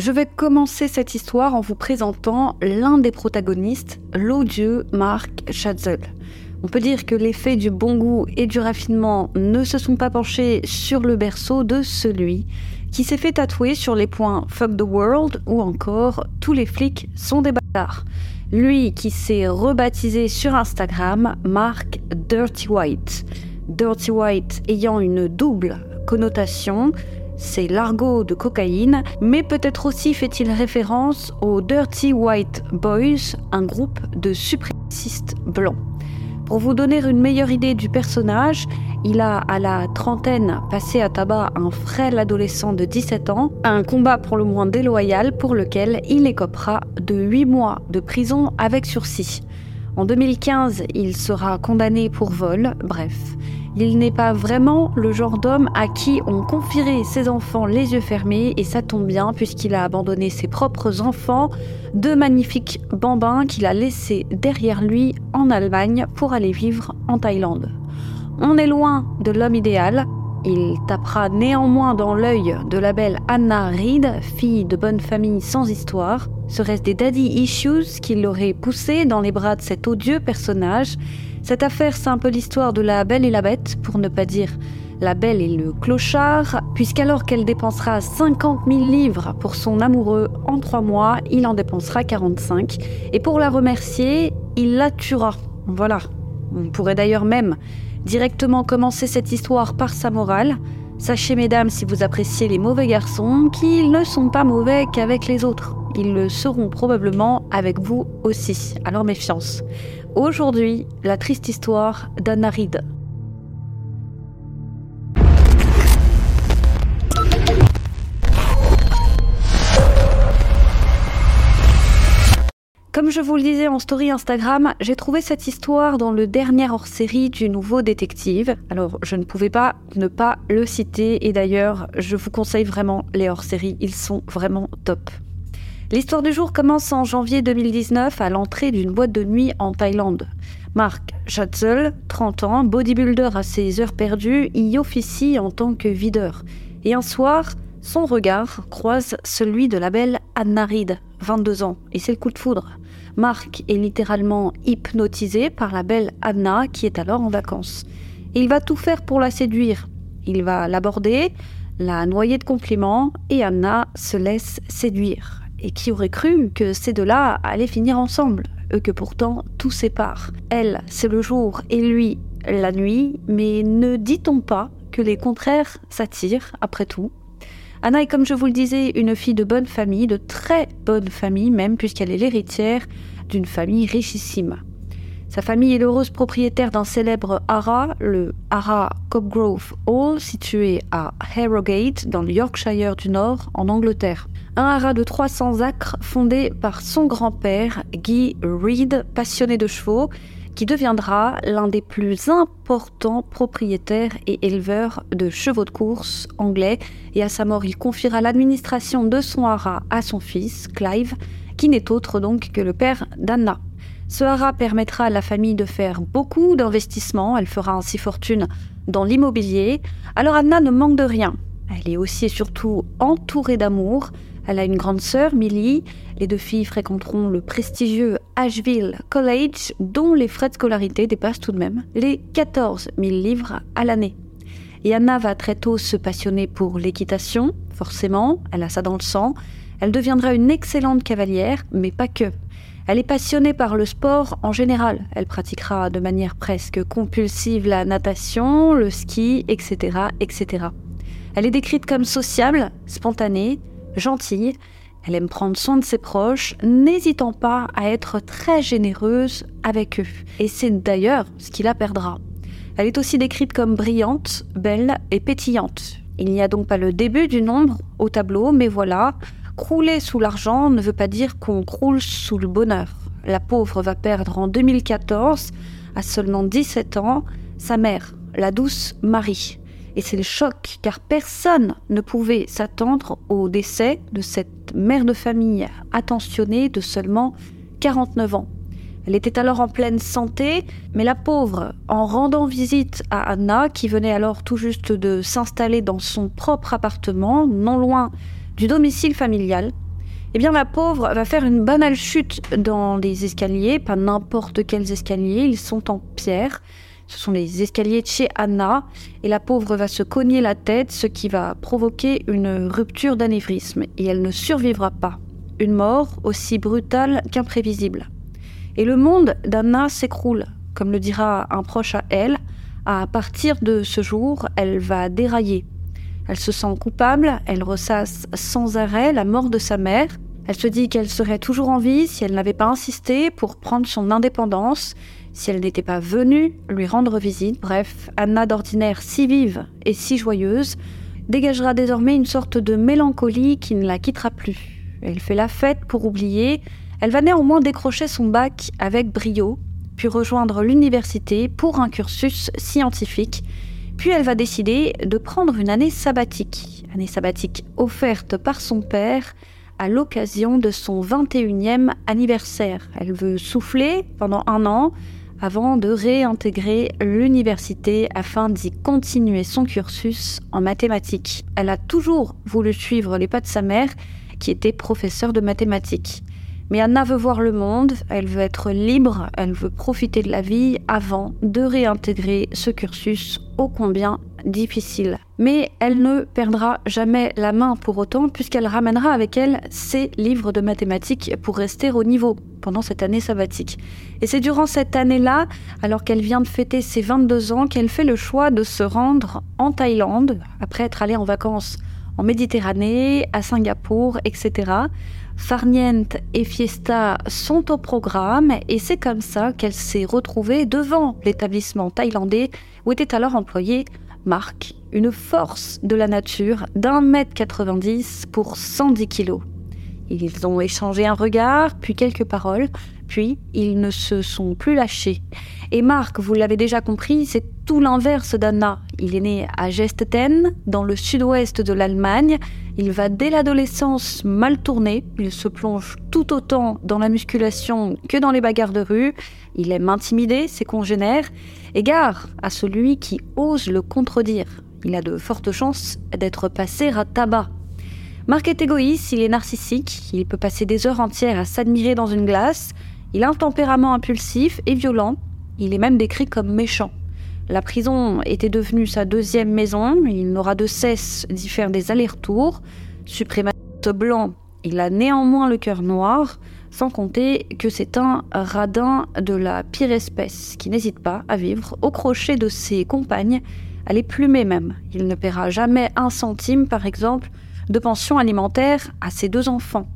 Je vais commencer cette histoire en vous présentant l'un des protagonistes, l'odieux Mark Schatzel. On peut dire que l'effet du bon goût et du raffinement ne se sont pas penchés sur le berceau de celui qui s'est fait tatouer sur les points Fuck the World ou encore Tous les flics sont des bâtards. Lui qui s'est rebaptisé sur Instagram Mark Dirty White. Dirty White ayant une double connotation, c'est l'argot de cocaïne, mais peut-être aussi fait-il référence aux Dirty White Boys, un groupe de suprémacistes blancs. Pour vous donner une meilleure idée du personnage, il a à la trentaine passé à tabac un frêle adolescent de 17 ans, un combat pour le moins déloyal pour lequel il écopera de 8 mois de prison avec sursis. En 2015, il sera condamné pour vol, bref. Il n'est pas vraiment le genre d'homme à qui on confierait ses enfants les yeux fermés, et ça tombe bien puisqu'il a abandonné ses propres enfants, deux magnifiques bambins qu'il a laissés derrière lui en Allemagne pour aller vivre en Thaïlande. On est loin de l'homme idéal, il tapera néanmoins dans l'œil de la belle Anna Reed, fille de bonne famille sans histoire. Serait-ce des daddy issues qui l'auraient poussé dans les bras de cet odieux personnage? Cette affaire, c'est un peu l'histoire de la belle et la bête, pour ne pas dire la belle et le clochard, puisqu'alors qu'elle dépensera 50 000 livres pour son amoureux en trois mois, il en dépensera 45. Et pour la remercier, il la tuera. Voilà. On pourrait d'ailleurs même directement commencer cette histoire par sa morale. Sachez, mesdames, si vous appréciez les mauvais garçons, qu'ils ne sont pas mauvais qu'avec les autres. Ils le seront probablement avec vous aussi. Alors méfiance. Aujourd'hui, la triste histoire d'Anna Reed. Comme je vous le disais en story Instagram, j'ai trouvé cette histoire dans le dernier hors-série du nouveau détective. Alors, je ne pouvais pas ne pas le citer et d'ailleurs, je vous conseille vraiment les hors-séries, ils sont vraiment top. L'histoire du jour commence en janvier 2019 à l'entrée d'une boîte de nuit en Thaïlande. Mark Schatzel, 30 ans, bodybuilder à ses heures perdues, y officie en tant que videur. Et un soir, son regard croise celui de la belle Anna Reed, 22 ans, et c'est le coup de foudre. Mark est littéralement hypnotisé par la belle Anna qui est alors en vacances. Il va tout faire pour la séduire. Il va l'aborder, la noyer de compliments, et Anna se laisse séduire. Et qui aurait cru que ces deux-là allaient finir ensemble, eux que pourtant tout sépare. Elle, c'est le jour et lui, la nuit, mais ne dit-on pas que les contraires s'attirent après tout? Anna est, comme je vous le disais, une fille de bonne famille, de très bonne famille même, puisqu'elle est l'héritière d'une famille richissime. Sa famille est l'heureuse propriétaire d'un célèbre haras, le haras Copgrove Hall, situé à Harrogate, dans le Yorkshire du Nord, en Angleterre. Un haras de 300 acres fondé par son grand-père, Guy Reed, passionné de chevaux, qui deviendra l'un des plus importants propriétaires et éleveurs de chevaux de course anglais. Et à sa mort, il confiera l'administration de son haras à son fils, Clive, qui n'est autre donc que le père d'Anna. Ce haras permettra à la famille de faire beaucoup d'investissements, elle fera ainsi fortune dans l'immobilier. Alors Anna ne manque de rien. Elle est aussi et surtout entourée d'amour. Elle a une grande sœur, Millie. Les deux filles fréquenteront le prestigieux Asheville College, dont les frais de scolarité dépassent tout de même les 14 000 livres à l'année. Et Anna va très tôt se passionner pour l'équitation, forcément, elle a ça dans le sang. Elle deviendra une excellente cavalière, mais pas que. Elle est passionnée par le sport en général. Elle pratiquera de manière presque compulsive la natation, le ski, etc., etc. Elle est décrite comme sociable, spontanée, gentille. Elle aime prendre soin de ses proches, n'hésitant pas à être très généreuse avec eux. Et c'est d'ailleurs ce qui la perdra. Elle est aussi décrite comme brillante, belle et pétillante. Il n'y a donc pas le début du nombre au tableau, mais voilà, Crouler sous l'argent ne veut pas dire qu'on croule sous le bonheur. La pauvre va perdre en 2014, à seulement 17 ans, sa mère, la douce Marie. Et c'est le choc, car personne ne pouvait s'attendre au décès de cette mère de famille attentionnée de seulement 49 ans. Elle était alors en pleine santé, mais la pauvre, en rendant visite à Anna, qui venait alors tout juste de s'installer dans son propre appartement, non loin du domicile familial, Eh bien, la pauvre va faire une banale chute dans les escaliers, pas n'importe quels escaliers, ils sont en pierre. Ce sont les escaliers de chez Anna, et la pauvre va se cogner la tête, ce qui va provoquer une rupture d'anévrisme, et elle ne survivra pas. Une mort aussi brutale qu'imprévisible. Et le monde d'Anna s'écroule, comme le dira un proche à elle. À partir de ce jour, elle va dérailler. Elle se sent coupable, elle ressasse sans arrêt la mort de sa mère. Elle se dit qu'elle serait toujours en vie si elle n'avait pas insisté pour prendre son indépendance, si elle n'était pas venue lui rendre visite. Bref, Anna d'ordinaire si vive et si joyeuse dégagera désormais une sorte de mélancolie qui ne la quittera plus. Elle fait la fête pour oublier. Elle va néanmoins décrocher son bac avec brio, puis rejoindre l'université pour un cursus scientifique puis elle va décider de prendre une année sabbatique, année sabbatique offerte par son père à l'occasion de son 21e anniversaire. Elle veut souffler pendant un an avant de réintégrer l'université afin d'y continuer son cursus en mathématiques. Elle a toujours voulu suivre les pas de sa mère, qui était professeure de mathématiques. Mais Anna veut voir le monde, elle veut être libre, elle veut profiter de la vie avant de réintégrer ce cursus ô combien difficile. Mais elle ne perdra jamais la main pour autant puisqu'elle ramènera avec elle ses livres de mathématiques pour rester au niveau pendant cette année sabbatique. Et c'est durant cette année-là, alors qu'elle vient de fêter ses 22 ans, qu'elle fait le choix de se rendre en Thaïlande, après être allée en vacances en Méditerranée, à Singapour, etc. Farniente et Fiesta sont au programme et c'est comme ça qu'elle s'est retrouvée devant l'établissement thaïlandais où était alors employé Marc, une force de la nature d'un mètre 90 pour 110% kilos. Ils ont échangé un regard, puis quelques paroles, puis ils ne se sont plus lâchés. Et Marc, vous l'avez déjà compris, c'est tout l'inverse d'Anna. Il est né à Gestetten, dans le sud-ouest de l'Allemagne. Il va dès l'adolescence mal tourner. Il se plonge tout autant dans la musculation que dans les bagarres de rue. Il aime intimider ses congénères. Et gare à celui qui ose le contredire. Il a de fortes chances d'être passé à tabac. Marc est égoïste, il est narcissique, il peut passer des heures entières à s'admirer dans une glace, il a un tempérament impulsif et violent, il est même décrit comme méchant. La prison était devenue sa deuxième maison, il n'aura de cesse d'y faire des allers-retours. Suprématiste blanc, il a néanmoins le cœur noir, sans compter que c'est un radin de la pire espèce, qui n'hésite pas à vivre au crochet de ses compagnes, à les plumer même. Il ne paiera jamais un centime, par exemple, de pension alimentaire à ses deux enfants.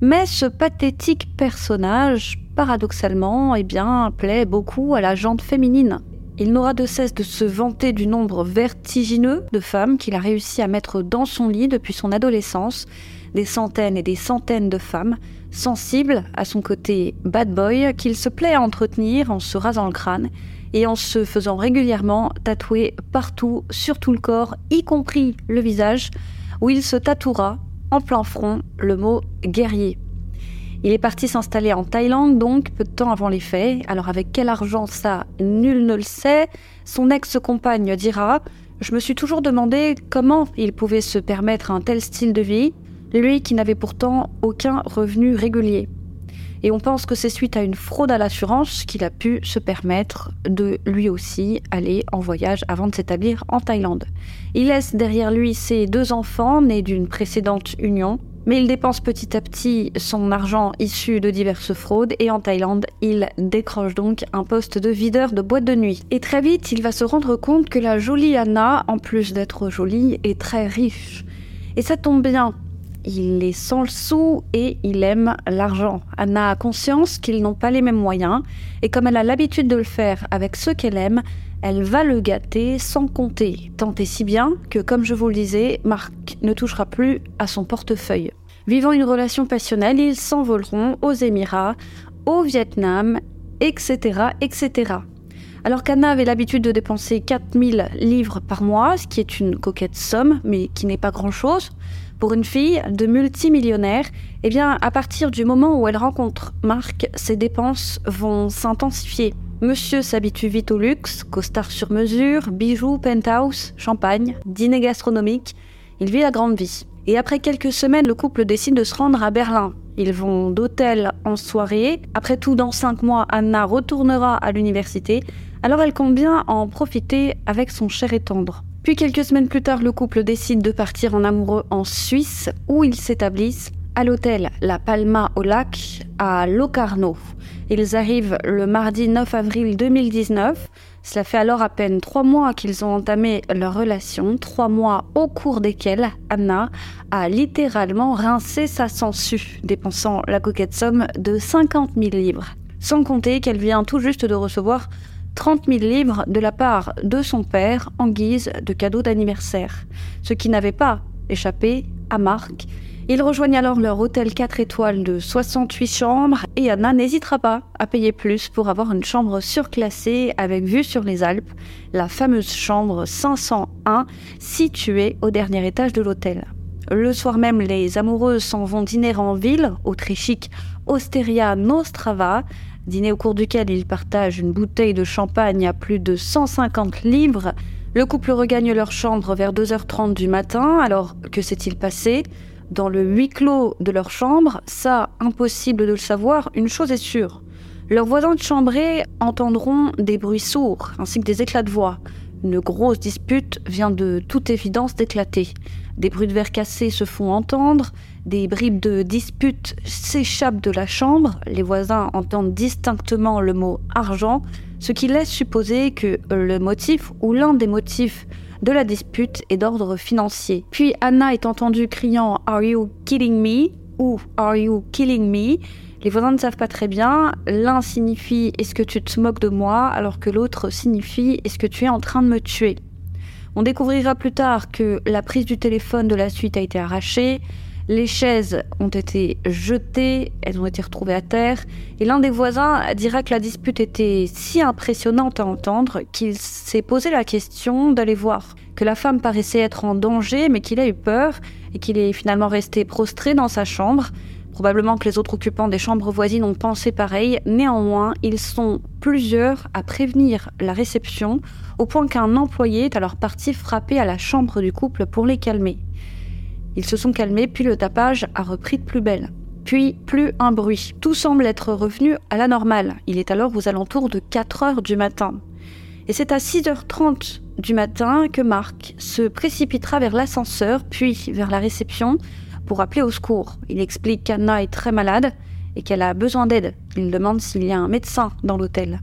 Mais ce pathétique personnage, paradoxalement, eh bien, plaît beaucoup à la jante féminine. Il n'aura de cesse de se vanter du nombre vertigineux de femmes qu'il a réussi à mettre dans son lit depuis son adolescence, des centaines et des centaines de femmes, sensibles à son côté bad boy qu'il se plaît à entretenir en se rasant le crâne et en se faisant régulièrement tatouer partout sur tout le corps, y compris le visage, où il se tatouera en plein front le mot guerrier. Il est parti s'installer en Thaïlande, donc peu de temps avant les faits. Alors avec quel argent ça, nul ne le sait. Son ex-compagne dira Je me suis toujours demandé comment il pouvait se permettre un tel style de vie, lui qui n'avait pourtant aucun revenu régulier. Et on pense que c'est suite à une fraude à l'assurance qu'il a pu se permettre de lui aussi aller en voyage avant de s'établir en Thaïlande. Il laisse derrière lui ses deux enfants nés d'une précédente union mais il dépense petit à petit son argent issu de diverses fraudes et en Thaïlande, il décroche donc un poste de videur de boîte de nuit. Et très vite, il va se rendre compte que la jolie Anna, en plus d'être jolie, est très riche. Et ça tombe bien, il est sans le sou et il aime l'argent. Anna a conscience qu'ils n'ont pas les mêmes moyens et comme elle a l'habitude de le faire avec ceux qu'elle aime, elle va le gâter sans compter, tant et si bien que, comme je vous le disais, Marc ne touchera plus à son portefeuille. Vivant une relation passionnelle, ils s'envoleront aux Émirats, au Vietnam, etc., etc. Alors qu'Anna avait l'habitude de dépenser 4000 livres par mois, ce qui est une coquette somme, mais qui n'est pas grand-chose, pour une fille de multimillionnaire, eh bien, à partir du moment où elle rencontre Marc, ses dépenses vont s'intensifier. Monsieur s'habitue vite au luxe, costard sur mesure, bijoux, penthouse, champagne, dîner gastronomique. Il vit la grande vie. Et après quelques semaines, le couple décide de se rendre à Berlin. Ils vont d'hôtel en soirée. Après tout, dans cinq mois, Anna retournera à l'université. Alors elle compte bien en profiter avec son cher et tendre. Puis quelques semaines plus tard, le couple décide de partir en amoureux en Suisse, où ils s'établissent à l'hôtel La Palma au lac à Locarno. Ils arrivent le mardi 9 avril 2019. Cela fait alors à peine trois mois qu'ils ont entamé leur relation, trois mois au cours desquels Anna a littéralement rincé sa sangsue, dépensant la coquette somme de 50 000 livres. Sans compter qu'elle vient tout juste de recevoir 30 000 livres de la part de son père en guise de cadeau d'anniversaire, ce qui n'avait pas échappé à Marc. Ils rejoignent alors leur hôtel 4 étoiles de 68 chambres et Anna n'hésitera pas à payer plus pour avoir une chambre surclassée avec vue sur les Alpes, la fameuse chambre 501 située au dernier étage de l'hôtel. Le soir même, les amoureuses s'en vont dîner en ville, au très Osteria Nostrava, dîner au cours duquel ils partagent une bouteille de champagne à plus de 150 livres. Le couple regagne leur chambre vers 2h30 du matin, alors que s'est-il passé? Dans le huis clos de leur chambre, ça, impossible de le savoir, une chose est sûre. Leurs voisins de chambrée entendront des bruits sourds, ainsi que des éclats de voix. Une grosse dispute vient de toute évidence d'éclater. Des bruits de verre cassés se font entendre, des bribes de dispute s'échappent de la chambre, les voisins entendent distinctement le mot argent, ce qui laisse supposer que le motif ou l'un des motifs de la dispute est d'ordre financier. Puis Anna est entendue criant Are you killing me? ou Are you killing me? Les voisins ne savent pas très bien. L'un signifie Est-ce que tu te moques de moi? alors que l'autre signifie Est-ce que tu es en train de me tuer? On découvrira plus tard que la prise du téléphone de la suite a été arrachée, les chaises ont été jetées, elles ont été retrouvées à terre, et l'un des voisins dira que la dispute était si impressionnante à entendre qu'il s'est posé la question d'aller voir, que la femme paraissait être en danger, mais qu'il a eu peur, et qu'il est finalement resté prostré dans sa chambre. Probablement que les autres occupants des chambres voisines ont pensé pareil, néanmoins, ils sont plusieurs à prévenir la réception, au point qu'un employé est alors parti frapper à la chambre du couple pour les calmer. Ils se sont calmés, puis le tapage a repris de plus belle. Puis plus un bruit. Tout semble être revenu à la normale. Il est alors aux alentours de 4 heures du matin. Et c'est à 6h30 du matin que Marc se précipitera vers l'ascenseur, puis vers la réception, pour appeler au secours. Il explique qu'Anna est très malade et qu'elle a besoin d'aide. Il demande s'il y a un médecin dans l'hôtel.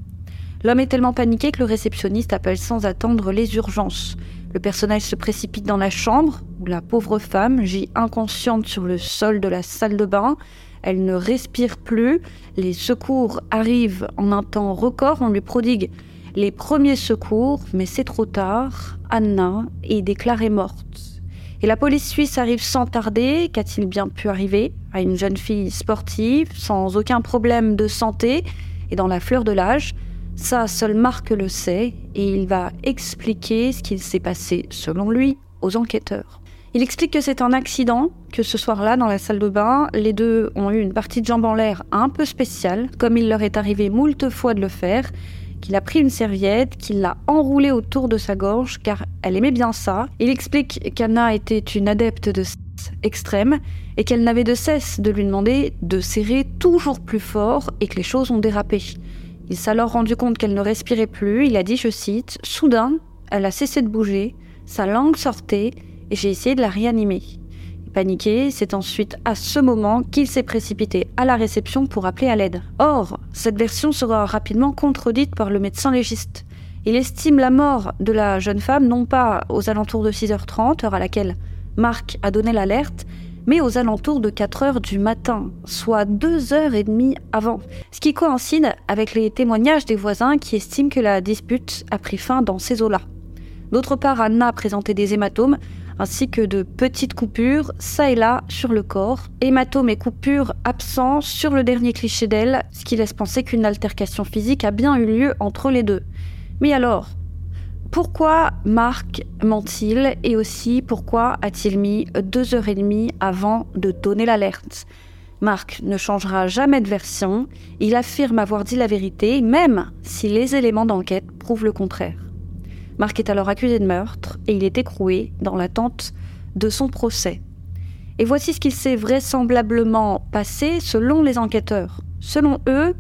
L'homme est tellement paniqué que le réceptionniste appelle sans attendre les urgences. Le personnage se précipite dans la chambre, où la pauvre femme gît inconsciente sur le sol de la salle de bain. Elle ne respire plus. Les secours arrivent en un temps record. On lui prodigue les premiers secours, mais c'est trop tard. Anna est déclarée morte. Et la police suisse arrive sans tarder. Qu'a-t-il bien pu arriver à une jeune fille sportive, sans aucun problème de santé et dans la fleur de l'âge? Ça, seul Marc le sait, et il va expliquer ce qu'il s'est passé, selon lui, aux enquêteurs. Il explique que c'est un accident, que ce soir-là, dans la salle de bain, les deux ont eu une partie de jambe en l'air un peu spéciale, comme il leur est arrivé moult fois de le faire, qu'il a pris une serviette, qu'il l'a enroulée autour de sa gorge, car elle aimait bien ça. Il explique qu'Anna était une adepte de sexe extrême, et qu'elle n'avait de cesse de lui demander de serrer toujours plus fort, et que les choses ont dérapé. Il s'est alors rendu compte qu'elle ne respirait plus. Il a dit, je cite, Soudain, elle a cessé de bouger, sa langue sortait, et j'ai essayé de la réanimer. Paniqué, c'est ensuite à ce moment qu'il s'est précipité à la réception pour appeler à l'aide. Or, cette version sera rapidement contredite par le médecin légiste. Il estime la mort de la jeune femme non pas aux alentours de 6h30, heure à laquelle Marc a donné l'alerte, mais aux alentours de 4 heures du matin, soit 2 heures et demie avant, ce qui coïncide avec les témoignages des voisins qui estiment que la dispute a pris fin dans ces eaux-là. D'autre part, Anna a présenté des hématomes ainsi que de petites coupures, ça et là, sur le corps. Hématomes et coupures absents sur le dernier cliché d'elle, ce qui laisse penser qu'une altercation physique a bien eu lieu entre les deux. Mais alors, pourquoi Marc ment-il et aussi pourquoi a-t-il mis deux heures et demie avant de donner l'alerte? Marc ne changera jamais de version, il affirme avoir dit la vérité, même si les éléments d'enquête prouvent le contraire. Marc est alors accusé de meurtre et il est écroué dans l'attente de son procès. Et voici ce qu'il s'est vraisemblablement passé selon les enquêteurs. Selon eux,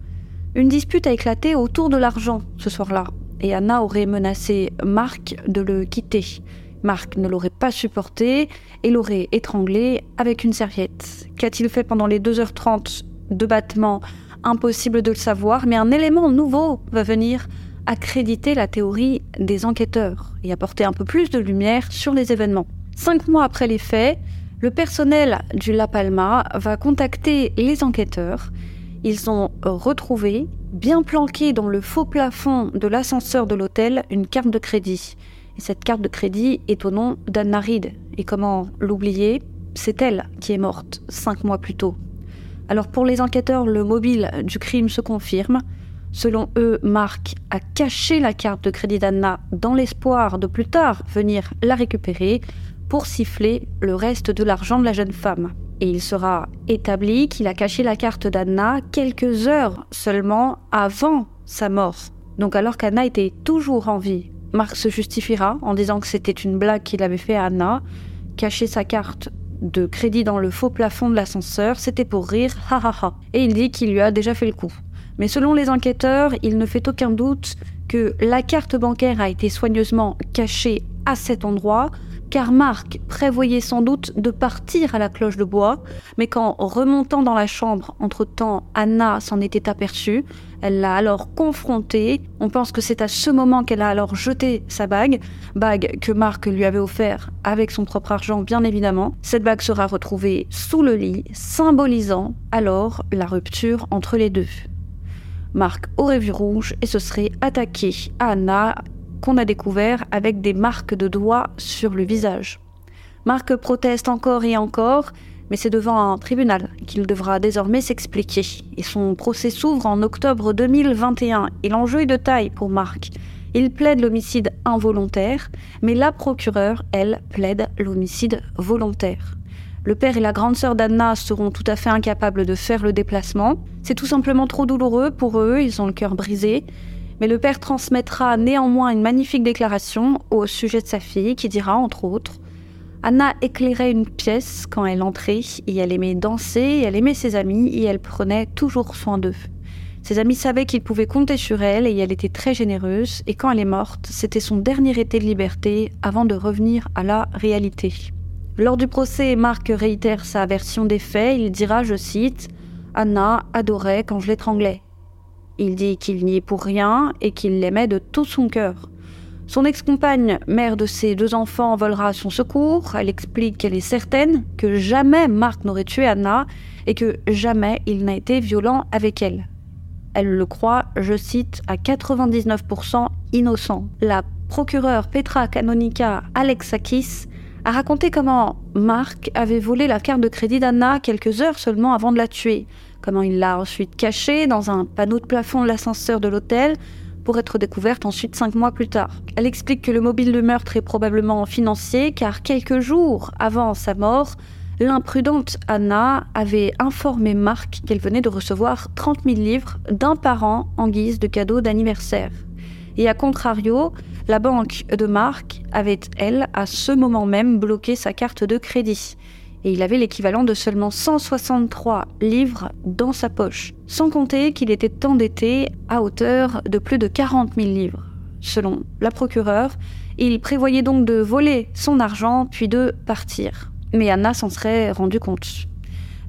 une dispute a éclaté autour de l'argent ce soir-là, et Anna aurait menacé Marc de le quitter. Marc ne l'aurait pas supporté et l'aurait étranglé avec une serviette. Qu'a-t-il fait pendant les 2h30 de battement? Impossible de le savoir, mais un élément nouveau va venir accréditer la théorie des enquêteurs et apporter un peu plus de lumière sur les événements. Cinq mois après les faits, le personnel du La Palma va contacter les enquêteurs. Ils ont retrouvé, bien planqué dans le faux plafond de l'ascenseur de l'hôtel, une carte de crédit. Et cette carte de crédit est au nom d'Anna Reed. Et comment l'oublier? C'est elle qui est morte cinq mois plus tôt. Alors pour les enquêteurs, le mobile du crime se confirme. Selon eux, Marc a caché la carte de crédit d'Anna dans l'espoir de plus tard venir la récupérer pour siffler le reste de l'argent de la jeune femme. Et il sera établi qu'il a caché la carte d'Anna quelques heures seulement avant sa mort. Donc alors qu'Anna était toujours en vie, Marc se justifiera en disant que c'était une blague qu'il avait fait à Anna. Cacher sa carte de crédit dans le faux plafond de l'ascenseur, c'était pour rire, ha ha ha. Et il dit qu'il lui a déjà fait le coup. Mais selon les enquêteurs, il ne fait aucun doute que la carte bancaire a été soigneusement cachée à cet endroit, car Marc prévoyait sans doute de partir à la cloche de bois, mais qu'en remontant dans la chambre, entre-temps, Anna s'en était aperçue, elle l'a alors confrontée, on pense que c'est à ce moment qu'elle a alors jeté sa bague, bague que Marc lui avait offert avec son propre argent bien évidemment. Cette bague sera retrouvée sous le lit, symbolisant alors la rupture entre les deux. Marc aurait vu rouge et se serait attaqué à Anna, qu'on a découvert avec des marques de doigts sur le visage. Marc proteste encore et encore, mais c'est devant un tribunal qu'il devra désormais s'expliquer. Et son procès s'ouvre en octobre 2021, et l'enjeu est de taille pour Marc. Il plaide l'homicide involontaire, mais la procureure, elle, plaide l'homicide volontaire. Le père et la grande sœur d'Anna seront tout à fait incapables de faire le déplacement. C'est tout simplement trop douloureux pour eux, ils ont le cœur brisé. Mais le père transmettra néanmoins une magnifique déclaration au sujet de sa fille qui dira, entre autres, Anna éclairait une pièce quand elle entrait et elle aimait danser, elle aimait ses amis et elle prenait toujours soin d'eux. Ses amis savaient qu'ils pouvaient compter sur elle et elle était très généreuse et quand elle est morte, c'était son dernier été de liberté avant de revenir à la réalité. Lors du procès, Marc réitère sa version des faits. Il dira, je cite, Anna adorait quand je l'étranglais. Il dit qu'il n'y est pour rien et qu'il l'aimait de tout son cœur. Son ex-compagne, mère de ses deux enfants, volera à son secours. Elle explique qu'elle est certaine que jamais Marc n'aurait tué Anna et que jamais il n'a été violent avec elle. Elle le croit, je cite, à 99% innocent. La procureure Petra Canonica Alexakis a raconté comment Marc avait volé la carte de crédit d'Anna quelques heures seulement avant de la tuer, comment il l'a ensuite cachée dans un panneau de plafond de l'ascenseur de l'hôtel pour être découverte ensuite cinq mois plus tard. Elle explique que le mobile de meurtre est probablement financier car quelques jours avant sa mort, l'imprudente Anna avait informé Marc qu'elle venait de recevoir 30 000 livres d'un parent en guise de cadeau d'anniversaire. Et à contrario, la banque de Marc avait, elle, à ce moment même, bloqué sa carte de crédit. Et il avait l'équivalent de seulement 163 livres dans sa poche, sans compter qu'il était endetté à hauteur de plus de 40 000 livres. Selon la procureure, il prévoyait donc de voler son argent puis de partir. Mais Anna s'en serait rendue compte.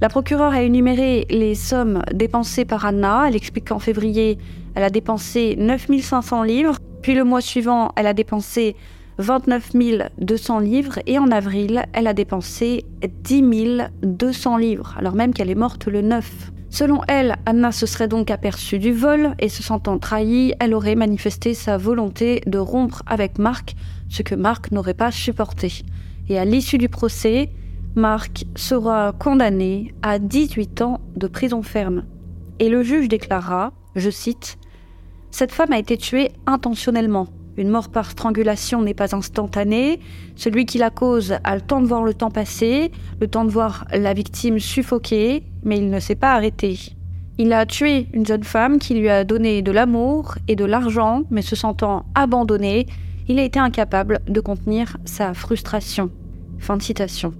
La procureure a énuméré les sommes dépensées par Anna. Elle explique qu'en février, elle a dépensé 9500 livres, puis le mois suivant, elle a dépensé 29 200 livres et en avril, elle a dépensé 10 200 livres, alors même qu'elle est morte le 9. Selon elle, Anna se serait donc aperçue du vol et se sentant trahie, elle aurait manifesté sa volonté de rompre avec Marc, ce que Marc n'aurait pas supporté. Et à l'issue du procès, Marc sera condamné à 18 ans de prison ferme. Et le juge déclara, je cite, cette femme a été tuée intentionnellement. Une mort par strangulation n'est pas instantanée. Celui qui la cause a le temps de voir le temps passer, le temps de voir la victime suffoquer, mais il ne s'est pas arrêté. Il a tué une jeune femme qui lui a donné de l'amour et de l'argent, mais se sentant abandonné, il a été incapable de contenir sa frustration. Fin de citation.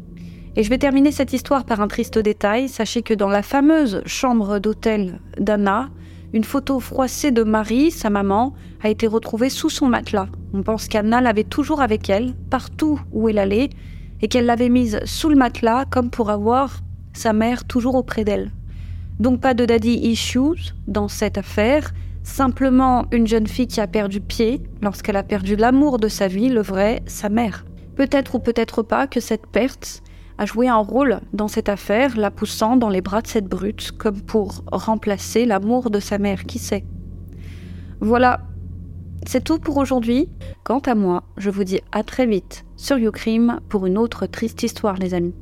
Et je vais terminer cette histoire par un triste détail. Sachez que dans la fameuse chambre d'hôtel d'Anna, une photo froissée de Marie, sa maman, a été retrouvée sous son matelas. On pense qu'Anna l'avait toujours avec elle, partout où elle allait, et qu'elle l'avait mise sous le matelas comme pour avoir sa mère toujours auprès d'elle. Donc pas de daddy issues dans cette affaire, simplement une jeune fille qui a perdu pied lorsqu'elle a perdu l'amour de sa vie, le vrai, sa mère. Peut-être ou peut-être pas que cette perte a joué un rôle dans cette affaire, la poussant dans les bras de cette brute, comme pour remplacer l'amour de sa mère, qui sait. Voilà, c'est tout pour aujourd'hui. Quant à moi, je vous dis à très vite sur YouCrime pour une autre triste histoire, les amis.